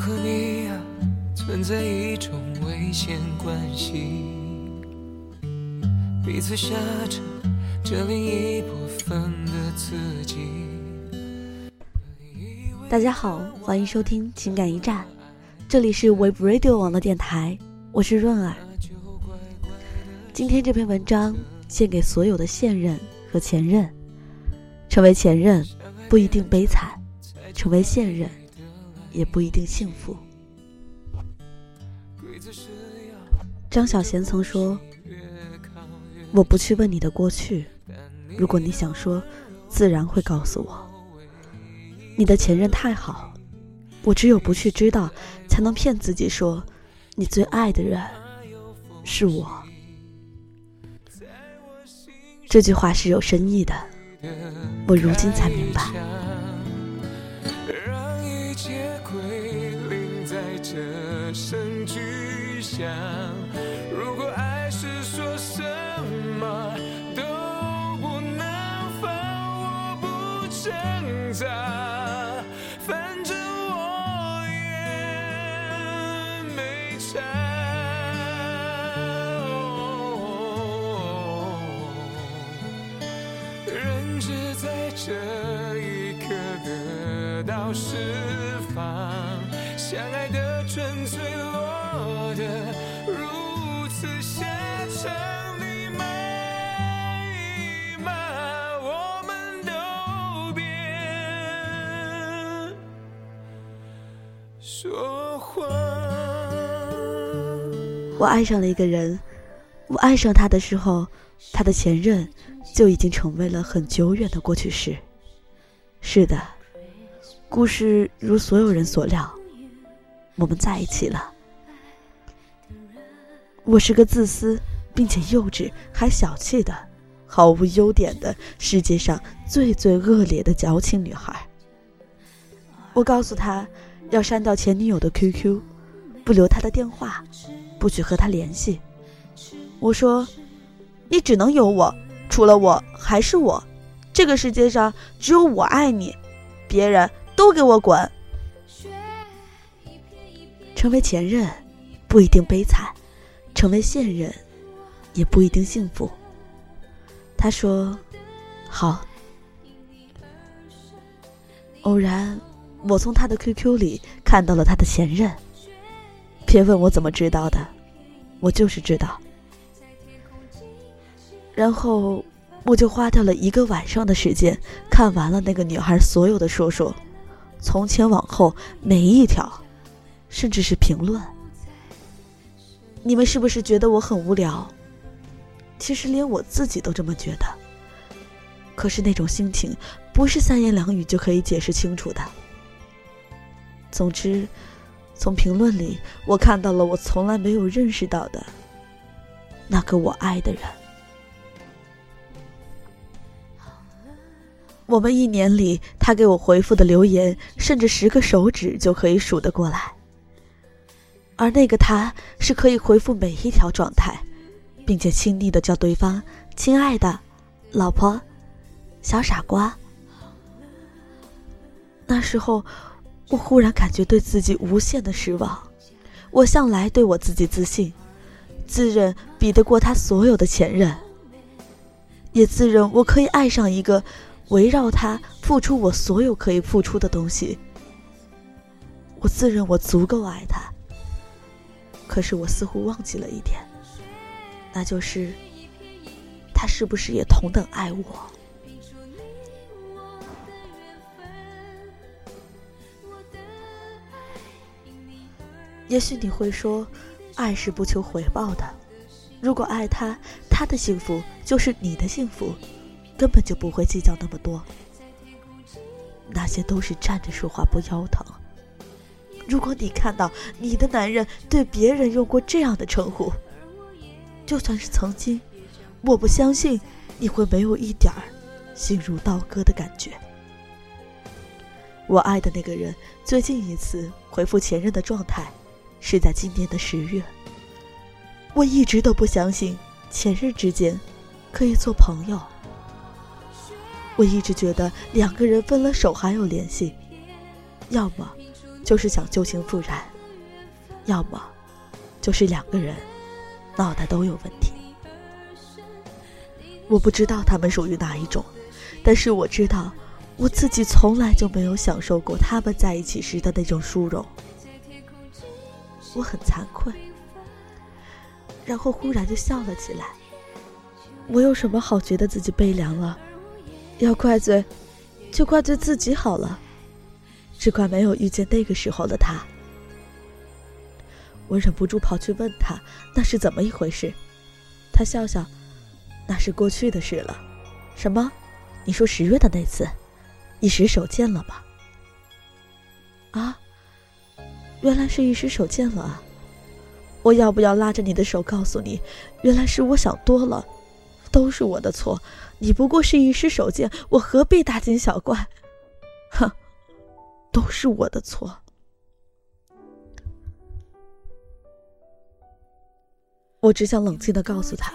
和你啊，存在一种危险关系，彼此挟着另一部分的自己。大家好，欢迎收听情感驿站，这里是 Web Radio 网络电台，我是润儿。今天这篇文章献给所有的现任和前任，成为前任不一定悲惨，成为现任。也不一定幸福。张小娴曾说：“我不去问你的过去，如果你想说，自然会告诉我。你的前任太好，我只有不去知道，才能骗自己说，你最爱的人是我。”这句话是有深意的，我如今才明白。人只在这一刻得到释放，相爱的纯粹落得如此下场。我爱上了一个人，我爱上他的时候，他的前任就已经成为了很久远的过去式。是的，故事如所有人所料，我们在一起了。我是个自私并且幼稚还小气的、毫无优点的世界上最最恶劣的矫情女孩。我告诉他要删掉前女友的 QQ，不留他的电话。不许和他联系。我说：“你只能有我，除了我还是我。这个世界上只有我爱你，别人都给我滚。”成为前任不一定悲惨，成为现任也不一定幸福。他说：“好。”偶然，我从他的 QQ 里看到了他的前任。别问我怎么知道的，我就是知道。然后我就花掉了一个晚上的时间，看完了那个女孩所有的说说，从前往后每一条，甚至是评论。你们是不是觉得我很无聊？其实连我自己都这么觉得。可是那种心情，不是三言两语就可以解释清楚的。总之。从评论里，我看到了我从来没有认识到的那个我爱的人。我们一年里，他给我回复的留言，甚至十个手指就可以数得过来。而那个他，是可以回复每一条状态，并且亲昵的叫对方“亲爱的”“老婆”“小傻瓜”。那时候。我忽然感觉对自己无限的失望。我向来对我自己自信，自认比得过他所有的前任，也自认我可以爱上一个围绕他付出我所有可以付出的东西。我自认我足够爱他，可是我似乎忘记了一点，那就是他是不是也同等爱我？也许你会说，爱是不求回报的。如果爱他，他的幸福就是你的幸福，根本就不会计较那么多。那些都是站着说话不腰疼。如果你看到你的男人对别人用过这样的称呼，就算是曾经，我不相信你会没有一点儿心如刀割的感觉。我爱的那个人最近一次回复前任的状态。是在今年的十月。我一直都不相信前任之间可以做朋友。我一直觉得两个人分了手还有联系，要么就是想旧情复燃，要么就是两个人脑袋都有问题。我不知道他们属于哪一种，但是我知道我自己从来就没有享受过他们在一起时的那种殊荣。我很惭愧，然后忽然就笑了起来。我有什么好觉得自己悲凉了？要怪罪，就怪罪自己好了。只怪没有遇见那个时候的他。我忍不住跑去问他那是怎么一回事。他笑笑，那是过去的事了。什么？你说十月的那次，一时手贱了吗？啊，原来是一时手贱了啊！我要不要拉着你的手告诉你，原来是我想多了，都是我的错。你不过是一时手贱，我何必大惊小怪？哼！都是我的错。我只想冷静的告诉他，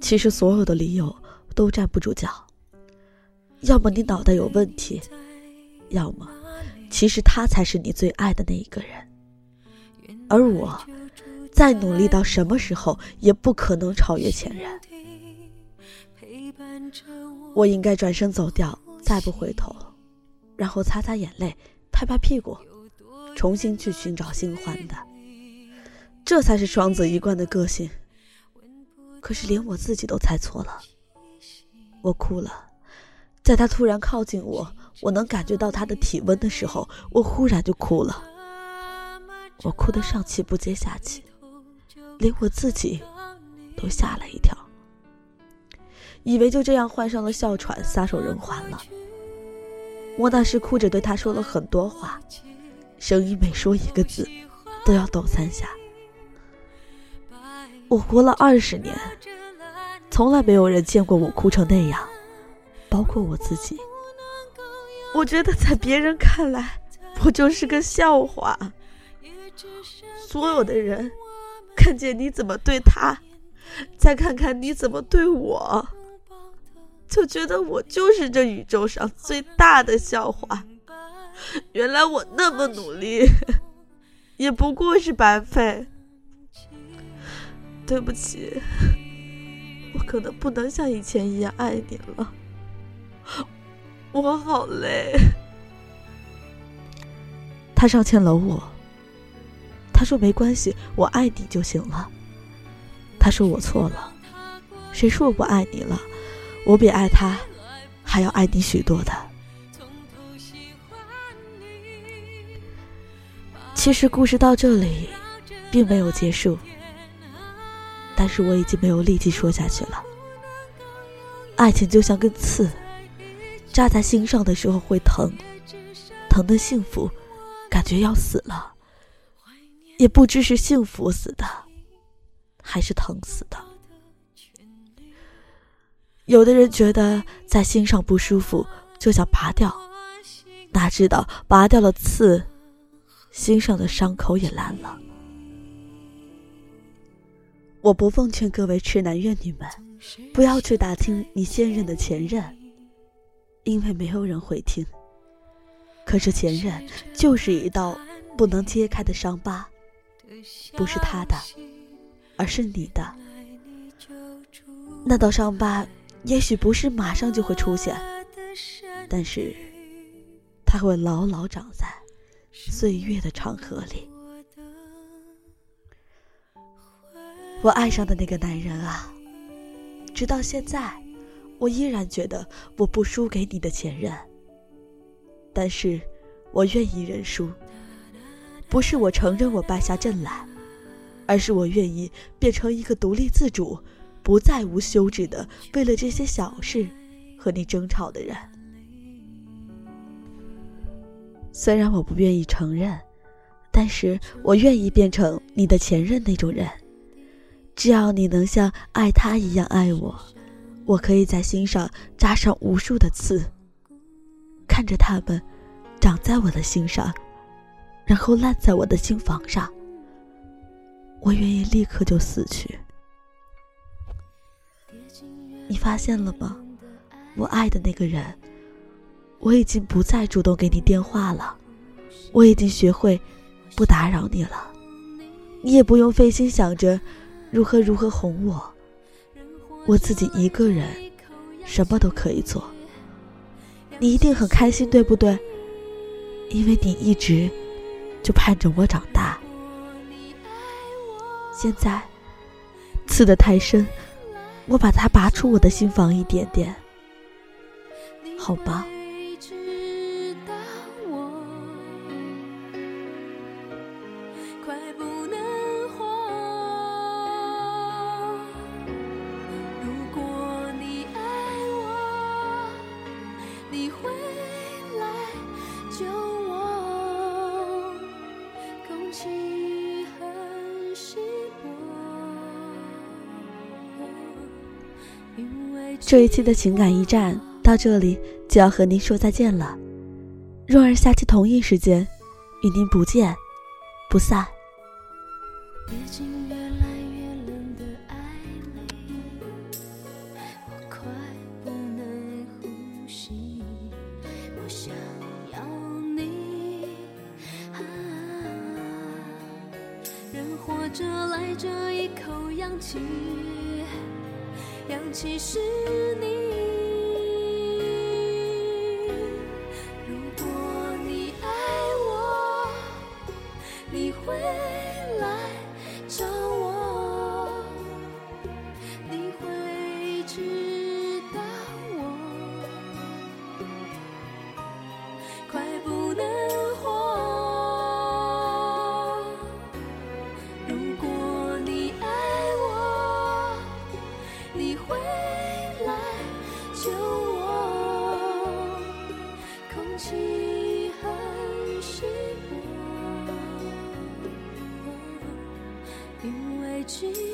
其实所有的理由都站不住脚。要么你脑袋有问题，要么其实他才是你最爱的那一个人。而我，再努力到什么时候，也不可能超越前任。我应该转身走掉，再不回头。然后擦擦眼泪，拍拍屁股，重新去寻找新欢的，这才是双子一贯的个性。可是连我自己都猜错了，我哭了，在他突然靠近我，我能感觉到他的体温的时候，我忽然就哭了。我哭得上气不接下气，连我自己都吓了一跳，以为就这样患上了哮喘，撒手人寰了。我那时哭着对他说了很多话，声音每说一个字，都要抖三下。我活了二十年，从来没有人见过我哭成那样，包括我自己。我觉得在别人看来，我就是个笑话。所有的人看见你怎么对他，再看看你怎么对我。就觉得我就是这宇宙上最大的笑话。原来我那么努力，也不过是白费。对不起，我可能不能像以前一样爱你了。我好累。他上前搂我，他说没关系，我爱你就行了。他说我错了，谁说我不爱你了？我比爱他还要爱你许多的。其实故事到这里并没有结束，但是我已经没有力气说下去了。爱情就像根刺，扎在心上的时候会疼，疼的幸福，感觉要死了，也不知是幸福死的，还是疼死的。有的人觉得在心上不舒服，就想拔掉，哪知道拔掉了刺，心上的伤口也烂了。我不奉劝各位痴男怨女们，不要去打听你现任的前任，因为没有人会听。可是前任就是一道不能揭开的伤疤，不是他的，而是你的。那道伤疤。也许不是马上就会出现，但是，它会牢牢长在岁月的长河里。我爱上的那个男人啊，直到现在，我依然觉得我不输给你的前任。但是，我愿意认输，不是我承认我败下阵来，而是我愿意变成一个独立自主。不再无休止的为了这些小事和你争吵的人。虽然我不愿意承认，但是我愿意变成你的前任那种人。只要你能像爱他一样爱我，我可以在心上扎上无数的刺，看着他们长在我的心上，然后烂在我的心房上。我愿意立刻就死去。你发现了吗？我爱的那个人，我已经不再主动给你电话了，我已经学会不打扰你了，你也不用费心想着如何如何哄我，我自己一个人什么都可以做。你一定很开心，对不对？因为你一直就盼着我长大。现在刺得太深，我把它拔出我的心房一点点，好吗？这一期的情感驿站到这里就要和您说再见了。若儿下期同一时间与您不见不散。活这来这一口氧气。氧气是你。如果你爱我，你会来空气很稀薄，因为只。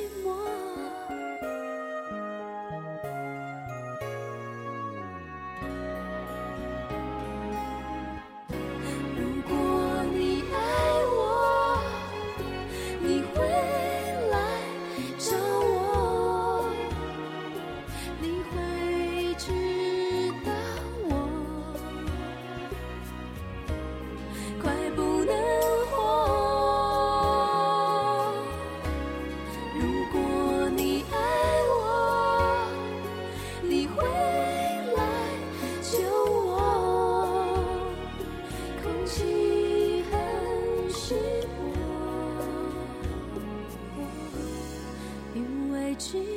去。